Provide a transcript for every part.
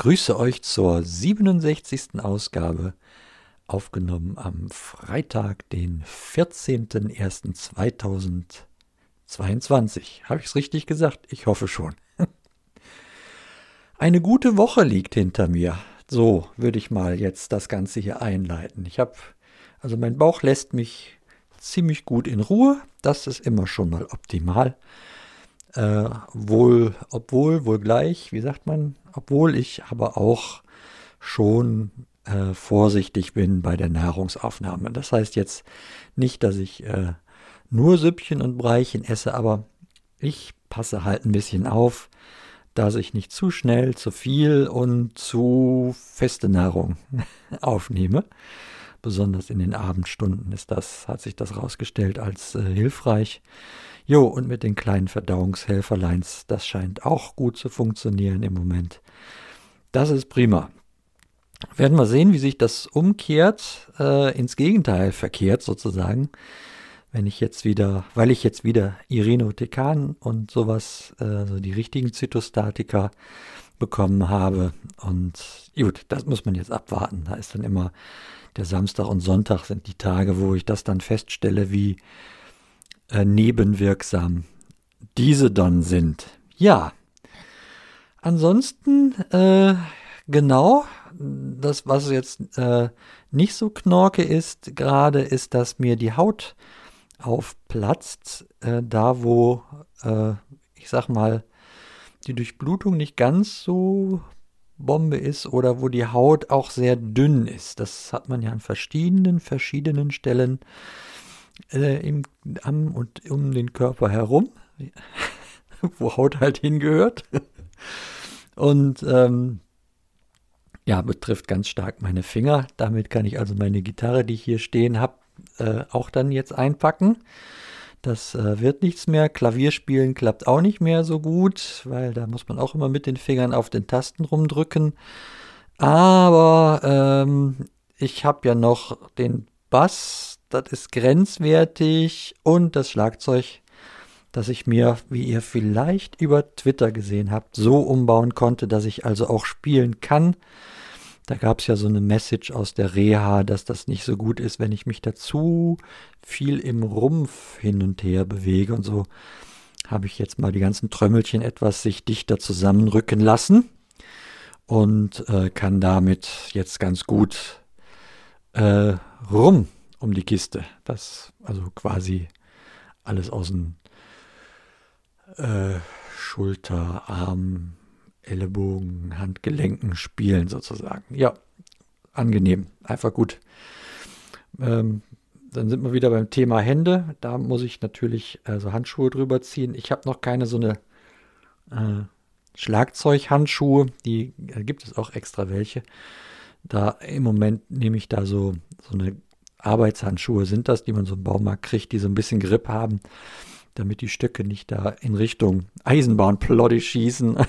Grüße euch zur 67. Ausgabe, aufgenommen am Freitag, den 14.01.2022. Habe ich es richtig gesagt? Ich hoffe schon. Eine gute Woche liegt hinter mir. So würde ich mal jetzt das Ganze hier einleiten. Ich habe, also mein Bauch lässt mich ziemlich gut in Ruhe. Das ist immer schon mal optimal. Äh, wohl, obwohl, wohl gleich, wie sagt man, obwohl ich aber auch schon äh, vorsichtig bin bei der Nahrungsaufnahme. Das heißt jetzt nicht, dass ich äh, nur Süppchen und Breichen esse, aber ich passe halt ein bisschen auf, dass ich nicht zu schnell, zu viel und zu feste Nahrung aufnehme. Besonders in den Abendstunden ist das, hat sich das herausgestellt als äh, hilfreich. Jo, und mit den kleinen Verdauungshelferleins, das scheint auch gut zu funktionieren im Moment. Das ist prima. Werden wir sehen, wie sich das umkehrt, äh, ins Gegenteil verkehrt sozusagen. Wenn ich jetzt wieder, weil ich jetzt wieder Irinotekan und sowas, äh, also die richtigen Zytostatika bekommen habe. Und gut, das muss man jetzt abwarten. Da ist dann immer der Samstag und Sonntag sind die Tage, wo ich das dann feststelle, wie äh, nebenwirksam diese dann sind. Ja. Ansonsten, äh, genau, das, was jetzt äh, nicht so knorke ist, gerade ist, dass mir die Haut aufplatzt, äh, da wo, äh, ich sag mal, die Durchblutung nicht ganz so Bombe ist oder wo die Haut auch sehr dünn ist. Das hat man ja an verschiedenen, verschiedenen Stellen äh, im, am und um den Körper herum, wo Haut halt hingehört. Und ähm, ja, betrifft ganz stark meine Finger. Damit kann ich also meine Gitarre, die ich hier stehen habe, äh, auch dann jetzt einpacken. Das äh, wird nichts mehr. Klavierspielen klappt auch nicht mehr so gut, weil da muss man auch immer mit den Fingern auf den Tasten rumdrücken. Aber ähm, ich habe ja noch den Bass das ist grenzwertig und das Schlagzeug, das ich mir, wie ihr vielleicht über Twitter gesehen habt, so umbauen konnte, dass ich also auch spielen kann. Da gab es ja so eine Message aus der Reha, dass das nicht so gut ist, wenn ich mich dazu viel im Rumpf hin und her bewege und so habe ich jetzt mal die ganzen Trömmelchen etwas sich dichter zusammenrücken lassen und äh, kann damit jetzt ganz gut äh, rum um die Kiste. Das, also quasi alles aus dem äh, Schulter, Arm, Ellenbogen, Handgelenken spielen sozusagen. Ja, angenehm, einfach gut. Ähm, dann sind wir wieder beim Thema Hände. Da muss ich natürlich also Handschuhe drüber ziehen. Ich habe noch keine so eine äh, Schlagzeughandschuhe. Die äh, gibt es auch extra welche. Da im Moment nehme ich da so, so eine Arbeitshandschuhe sind das, die man so im Baumarkt kriegt, die so ein bisschen Grip haben, damit die Stöcke nicht da in Richtung Eisenbahnplotte schießen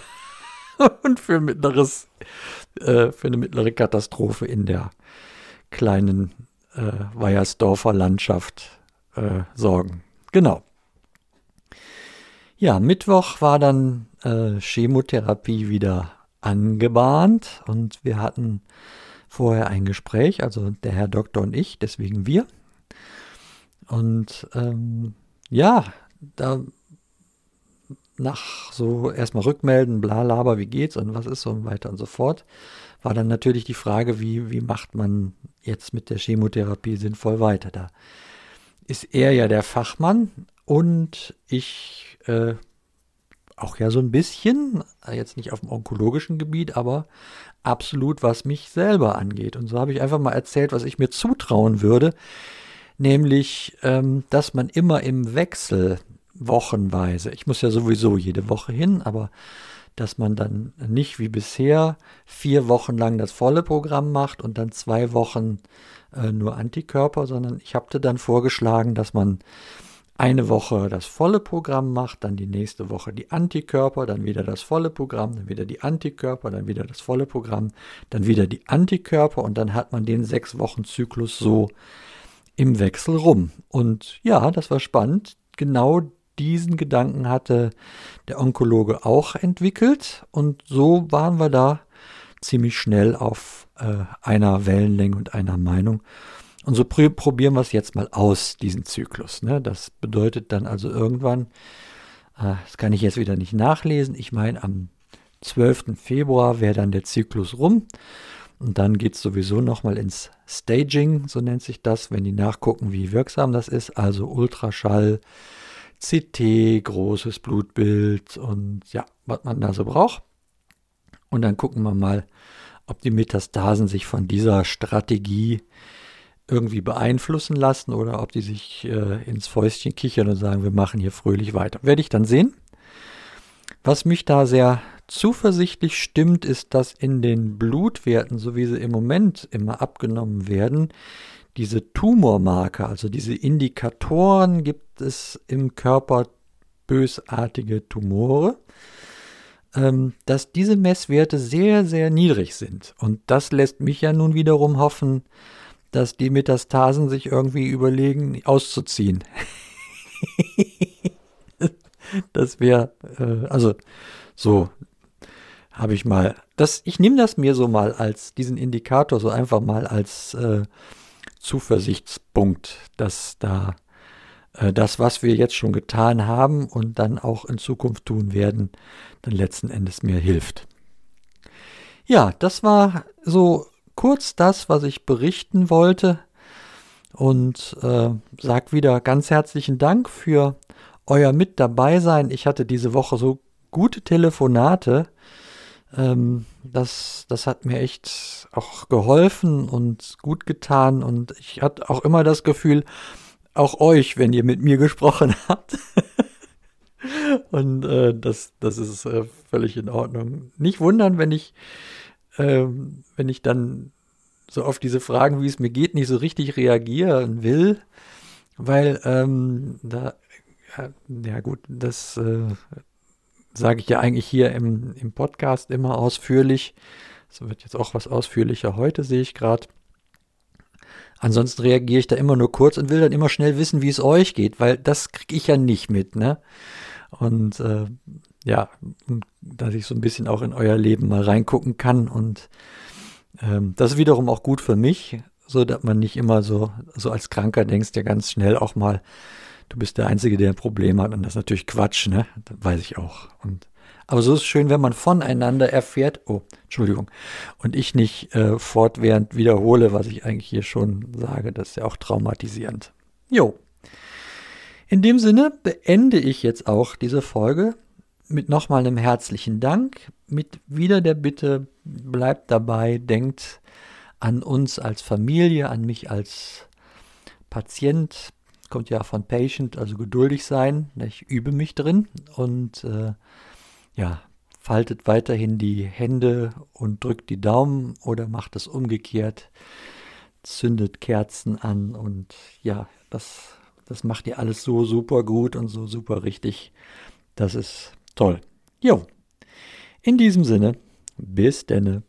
und für, mittleres, äh, für eine mittlere Katastrophe in der kleinen äh, Weiersdorfer Landschaft äh, sorgen. Genau. Ja, Mittwoch war dann äh, Chemotherapie wieder angebahnt und wir hatten vorher ein Gespräch, also der Herr Doktor und ich, deswegen wir. Und ähm, ja, da nach so erstmal rückmelden, bla laber, wie geht's und was ist so und weiter und so fort, war dann natürlich die Frage, wie, wie macht man jetzt mit der Chemotherapie sinnvoll weiter. Da ist er ja der Fachmann und ich äh, auch ja so ein bisschen, jetzt nicht auf dem onkologischen Gebiet, aber absolut, was mich selber angeht. Und so habe ich einfach mal erzählt, was ich mir zutrauen würde, nämlich, ähm, dass man immer im Wechsel wochenweise, ich muss ja sowieso jede Woche hin, aber dass man dann nicht wie bisher vier Wochen lang das volle Programm macht und dann zwei Wochen äh, nur Antikörper, sondern ich habe dann vorgeschlagen, dass man eine Woche das volle Programm macht, dann die nächste Woche die Antikörper, dann wieder das volle Programm, dann wieder die Antikörper, dann wieder das volle Programm, dann wieder die Antikörper und dann hat man den sechs Wochen Zyklus so im Wechsel rum. Und ja, das war spannend. Genau diesen Gedanken hatte der Onkologe auch entwickelt und so waren wir da ziemlich schnell auf äh, einer Wellenlänge und einer Meinung. Und so pr probieren wir es jetzt mal aus, diesen Zyklus. Ne? Das bedeutet dann also irgendwann, äh, das kann ich jetzt wieder nicht nachlesen, ich meine am 12. Februar wäre dann der Zyklus rum. Und dann geht es sowieso nochmal ins Staging, so nennt sich das, wenn die nachgucken, wie wirksam das ist. Also Ultraschall, CT, großes Blutbild und ja, was man da so braucht. Und dann gucken wir mal, ob die Metastasen sich von dieser Strategie irgendwie beeinflussen lassen oder ob die sich äh, ins Fäustchen kichern und sagen, wir machen hier fröhlich weiter. Werde ich dann sehen. Was mich da sehr zuversichtlich stimmt, ist, dass in den Blutwerten, so wie sie im Moment immer abgenommen werden, diese Tumormarker, also diese Indikatoren, gibt es im Körper bösartige Tumore, ähm, dass diese Messwerte sehr, sehr niedrig sind. Und das lässt mich ja nun wiederum hoffen, dass die Metastasen sich irgendwie überlegen, auszuziehen. das wäre, äh, also so habe ich mal, das, ich nehme das mir so mal als diesen Indikator so einfach mal als äh, Zuversichtspunkt, dass da äh, das, was wir jetzt schon getan haben und dann auch in Zukunft tun werden, dann letzten Endes mir hilft. Ja, das war so kurz das, was ich berichten wollte und äh, sag wieder ganz herzlichen Dank für euer mit dabei sein. Ich hatte diese Woche so gute Telefonate ähm, das, das hat mir echt auch geholfen und gut getan. Und ich hatte auch immer das Gefühl, auch euch, wenn ihr mit mir gesprochen habt. und äh, das, das ist äh, völlig in Ordnung. Nicht wundern, wenn ich, äh, wenn ich dann so auf diese Fragen, wie es mir geht, nicht so richtig reagieren will. Weil ähm, da, ja gut, das äh, sage ich ja eigentlich hier im, im Podcast immer ausführlich. Das wird jetzt auch was ausführlicher heute, sehe ich gerade. Ansonsten reagiere ich da immer nur kurz und will dann immer schnell wissen, wie es euch geht, weil das kriege ich ja nicht mit, ne? Und äh, ja, dass ich so ein bisschen auch in euer Leben mal reingucken kann und ähm, das ist wiederum auch gut für mich, so dass man nicht immer so, so als Kranker denkst, ja ganz schnell auch mal, du bist der Einzige, der ein Problem hat. Und das ist natürlich Quatsch, ne? Das weiß ich auch. Und, aber so ist es schön, wenn man voneinander erfährt, oh, Entschuldigung, und ich nicht äh, fortwährend wiederhole, was ich eigentlich hier schon sage. Das ist ja auch traumatisierend. Jo. In dem Sinne beende ich jetzt auch diese Folge mit nochmal einem herzlichen Dank, mit wieder der Bitte, bleibt dabei, denkt an uns als Familie, an mich als Patient, kommt ja von Patient, also geduldig sein. Ich übe mich drin und äh, ja, faltet weiterhin die Hände und drückt die Daumen oder macht es umgekehrt, zündet Kerzen an und ja, das, das macht ihr alles so super gut und so super richtig. Das ist toll. Jo, in diesem Sinne, bis denne.